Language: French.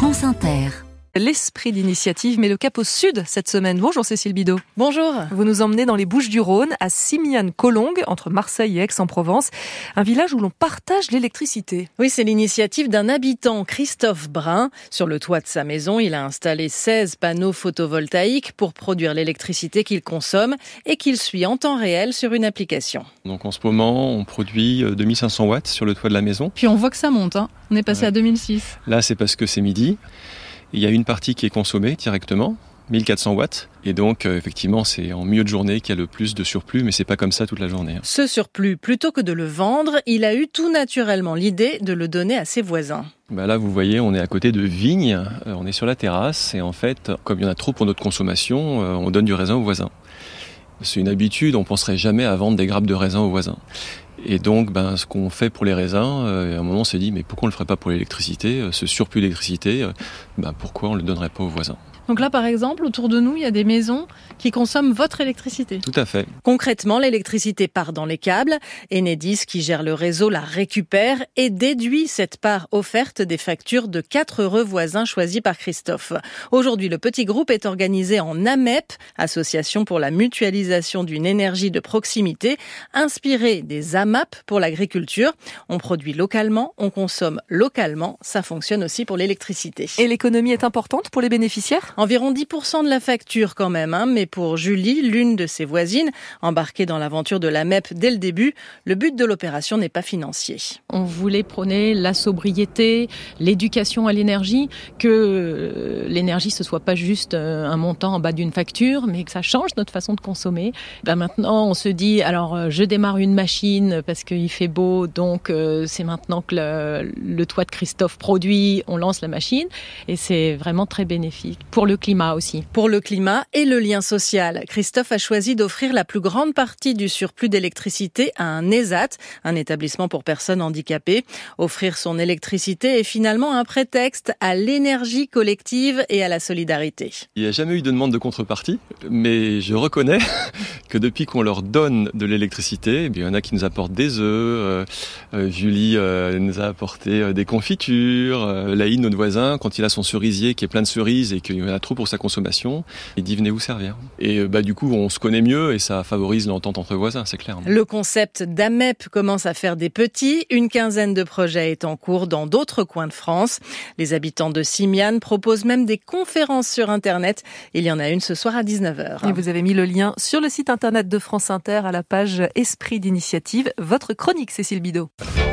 France Inter l'esprit d'initiative met le cap au sud cette semaine. Bonjour Cécile Bidot. Bonjour. Vous nous emmenez dans les Bouches du Rhône, à Simiane-Colongue, entre Marseille et Aix-en-Provence, un village où l'on partage l'électricité. Oui, c'est l'initiative d'un habitant, Christophe Brun. Sur le toit de sa maison, il a installé 16 panneaux photovoltaïques pour produire l'électricité qu'il consomme et qu'il suit en temps réel sur une application. Donc en ce moment, on produit 2500 euh, watts sur le toit de la maison. Puis on voit que ça monte, hein. on est passé à 2006. Là, c'est parce que c'est midi. Il y a une partie qui est consommée directement, 1400 watts. Et donc, euh, effectivement, c'est en milieu de journée qu'il y a le plus de surplus, mais c'est pas comme ça toute la journée. Hein. Ce surplus, plutôt que de le vendre, il a eu tout naturellement l'idée de le donner à ses voisins. Bah là, vous voyez, on est à côté de vignes, euh, on est sur la terrasse, et en fait, comme il y en a trop pour notre consommation, euh, on donne du raisin aux voisins. C'est une habitude, on penserait jamais à vendre des grappes de raisin aux voisins. Et donc, ben, ce qu'on fait pour les raisins, euh, à un moment, on s'est dit, mais pourquoi on le ferait pas pour l'électricité euh, Ce surplus d'électricité, euh, ben, pourquoi on le donnerait pas aux voisins? Donc là, par exemple, autour de nous, il y a des maisons qui consomment votre électricité. Tout à fait. Concrètement, l'électricité part dans les câbles. Enedis, qui gère le réseau, la récupère et déduit cette part offerte des factures de quatre heureux voisins choisis par Christophe. Aujourd'hui, le petit groupe est organisé en AMEP, Association pour la mutualisation d'une énergie de proximité, inspirée des AMAP pour l'agriculture. On produit localement, on consomme localement. Ça fonctionne aussi pour l'électricité. Et l'économie est importante pour les bénéficiaires? Environ 10% de la facture quand même, hein, mais pour Julie, l'une de ses voisines, embarquée dans l'aventure de la MEP dès le début, le but de l'opération n'est pas financier. On voulait prôner la sobriété, l'éducation à l'énergie, que euh, l'énergie ce soit pas juste euh, un montant en bas d'une facture, mais que ça change notre façon de consommer. Ben maintenant, on se dit, alors euh, je démarre une machine parce qu'il fait beau, donc c'est maintenant que le, le toit de Christophe produit, on lance la machine, et c'est vraiment très bénéfique. Pour le climat aussi. Pour le climat et le lien social, Christophe a choisi d'offrir la plus grande partie du surplus d'électricité à un ESAT, un établissement pour personnes handicapées. Offrir son électricité est finalement un prétexte à l'énergie collective et à la solidarité. Il n'y a jamais eu de demande de contrepartie, mais je reconnais que depuis qu'on leur donne de l'électricité, eh il y en a qui nous apportent des œufs, euh, Julie euh, nous a apporté des confitures, Laïd, notre voisin, quand il a son cerisier qui est plein de cerises et qu'il y en a trop pour sa consommation, il dit venez vous servir. Et euh, bah, du coup, on se connaît mieux et ça favorise l'entente entre voisins, c'est clair. Le concept d'AMEP commence à faire des petits. Une quinzaine de projets est en cours dans d'autres coins de France. Les habitants de Simiane proposent même des conférences sur Internet. Il y en a une ce soir à 19h. Et vous avez mis le lien sur le site Internet de France Inter à la page Esprit d'initiative. Votre chronique, Cécile Bidot. Thank you.